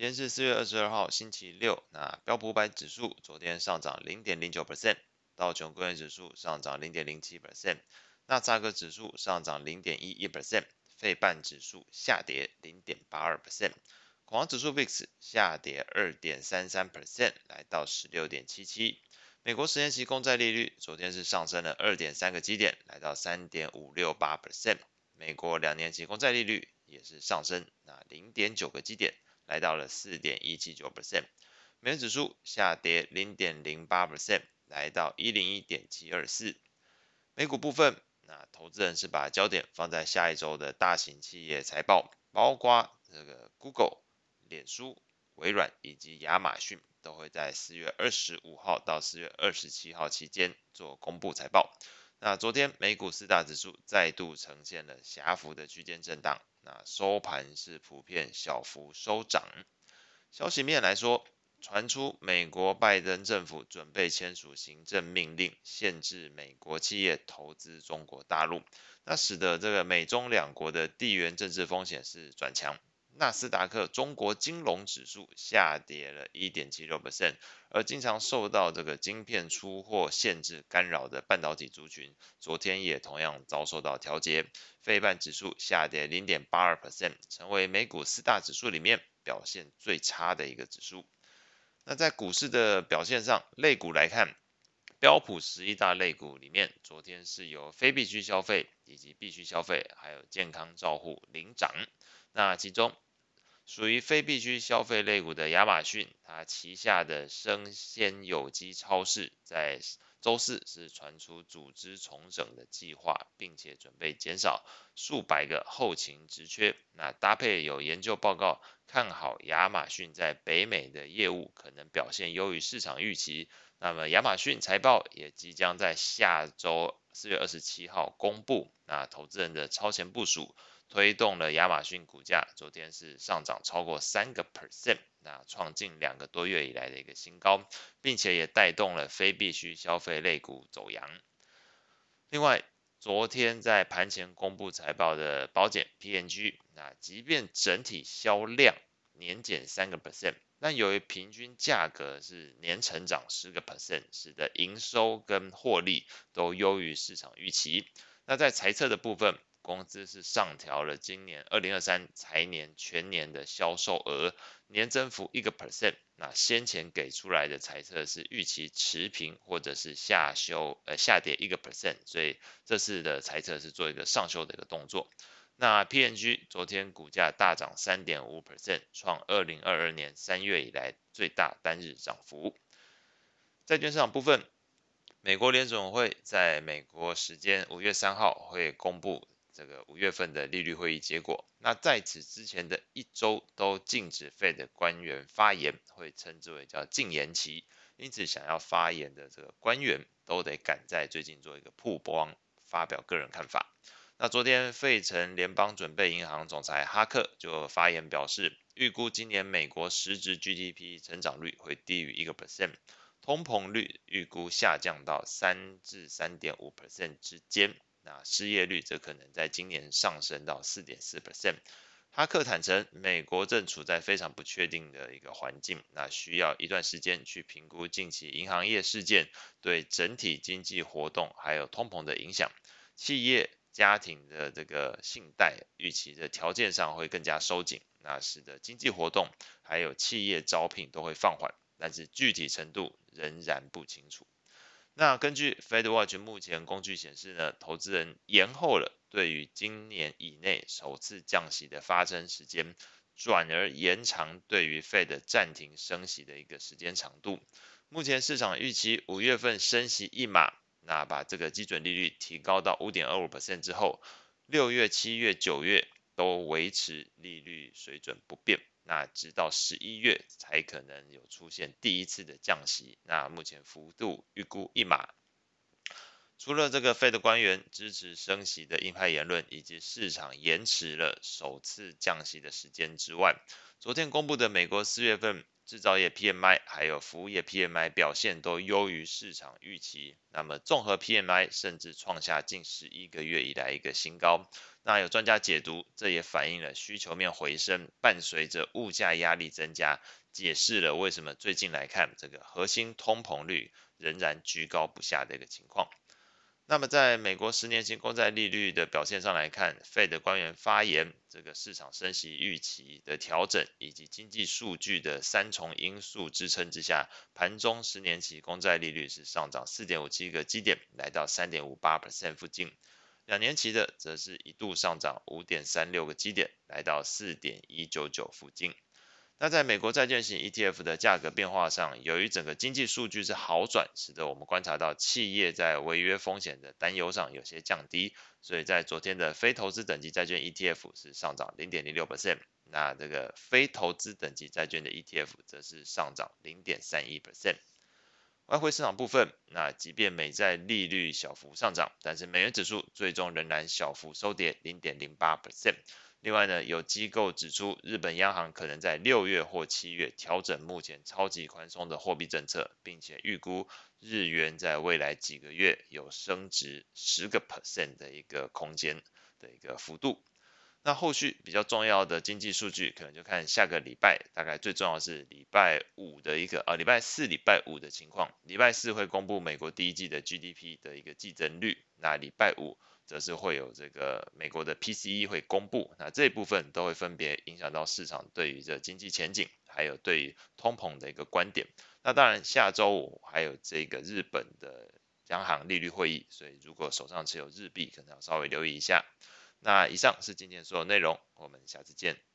今天是四月二十二号，星期六。那标普五百指数昨天上涨零点零九 percent，道琼工业指数上涨零点零七 percent，纳斯达克指数上涨零点一一 percent，费半指数下跌零点八二 percent，恐慌指数 VIX 下跌二点三三 percent，来到十六点七七。美国十年期公债利率昨天是上升了二点三个基点，来到三点五六八 percent。美国两年期公债利率也是上升，那零点九个基点。来到了四点一七九 percent，美元指数下跌零点零八 percent，来到一零一点七二四。美股部分，那投资人是把焦点放在下一周的大型企业财报，包括这个 Google、脸书、微软以及亚马逊，都会在四月二十五号到四月二十七号期间做公布财报。那昨天美股四大指数再度呈现了狭幅的区间震荡。那收盘是普遍小幅收涨。消息面来说，传出美国拜登政府准备签署行政命令，限制美国企业投资中国大陆，那使得这个美中两国的地缘政治风险是转强。纳斯达克中国金融指数下跌了1.76%，而经常受到这个晶片出货限制干扰的半导体族群，昨天也同样遭受到调节。费半指数下跌0.82%，成为美股四大指数里面表现最差的一个指数。那在股市的表现上，类股来看，标普十一大类股里面，昨天是由非必需消费以及必需消费，还有健康照护领涨。那其中，属于非必需消费类股的亚马逊，它旗下的生鲜有机超市在周四是传出组织重整的计划，并且准备减少数百个后勤职缺。那搭配有研究报告看好亚马逊在北美的业务可能表现优于市场预期。那么亚马逊财报也即将在下周四月二十七号公布。那投资人的超前部署。推动了亚马逊股价，昨天是上涨超过三个 percent，那创近两个多月以来的一个新高，并且也带动了非必需消费类股走扬。另外，昨天在盘前公布财报的保检 P&G，那即便整体销量年减三个 percent，那由于平均价格是年成长十个 percent，使得营收跟获利都优于市场预期。那在财测的部分，公司是上调了今年二零二三财年全年的销售额年增幅一个 percent，那先前给出来的财测是预期持平或者是下修呃下跌一个 percent，所以这次的财测是做一个上修的一个动作。那 PNG 昨天股价大涨三点五 percent，创二零二二年三月以来最大单日涨幅。债券市场部分，美国联准会在美国时间五月三号会公布。这个五月份的利率会议结果，那在此之前的一周都禁止 Fed 的官员发言，会称之为叫禁言期。因此，想要发言的这个官员都得赶在最近做一个曝光，发表个人看法。那昨天费城联邦准备银行总裁哈克就发言表示，预估今年美国实质 GDP 成长率会低于一个 percent，通膨率预估下降到三至三点五 percent 之间。那失业率则可能在今年上升到四点四 percent。哈克坦承，美国正处在非常不确定的一个环境，那需要一段时间去评估近期银行业事件对整体经济活动还有通膨的影响。企业家庭的这个信贷预期的条件上会更加收紧，那使得经济活动还有企业招聘都会放缓，但是具体程度仍然不清楚。那根据 FedWatch 目前工具显示呢，投资人延后了对于今年以内首次降息的发生时间，转而延长对于 Fed 暂停升息的一个时间长度。目前市场预期五月份升息一码，那把这个基准利率提高到五点二五 percent 之后，六月、七月、九月都维持利率水准不变。那直到十一月才可能有出现第一次的降息，那目前幅度预估一码。除了这个 Fed 官员支持升息的鹰派言论，以及市场延迟了首次降息的时间之外，昨天公布的美国四月份制造业 PMI 还有服务业 PMI 表现都优于市场预期，那么综合 PMI 甚至创下近十一个月以来一个新高。那有专家解读，这也反映了需求面回升，伴随着物价压力增加，解释了为什么最近来看这个核心通膨率仍然居高不下的一个情况。那么，在美国十年期公债利率的表现上来看，Fed 官员发言，这个市场升息预期的调整，以及经济数据的三重因素支撑之下，盘中十年期公债利率是上涨四点五七个基点，来到三点五八 percent 附近；两年期的则是一度上涨五点三六个基点，来到四点一九九附近。那在美国债券型 ETF 的价格变化上，由于整个经济数据是好转，使得我们观察到企业在违约风险的担忧上有些降低，所以在昨天的非投资等级债券 ETF 是上涨零点零六 percent，那这个非投资等级债券的 ETF 则是上涨零点三一 percent。外汇市场部分，那即便美债利率小幅上涨，但是美元指数最终仍然小幅收跌零点零八 percent。另外呢，有机构指出，日本央行可能在六月或七月调整目前超级宽松的货币政策，并且预估日元在未来几个月有升值十个 percent 的一个空间的一个幅度。那后续比较重要的经济数据，可能就看下个礼拜，大概最重要是礼拜五的一个，呃，礼拜四、礼拜五的情况。礼拜四会公布美国第一季的 GDP 的一个季增率，那礼拜五。则是会有这个美国的 PCE 会公布，那这一部分都会分别影响到市场对于这经济前景，还有对于通膨的一个观点。那当然下周五还有这个日本的央行利率会议，所以如果手上持有日币，可能要稍微留意一下。那以上是今天所有内容，我们下次见。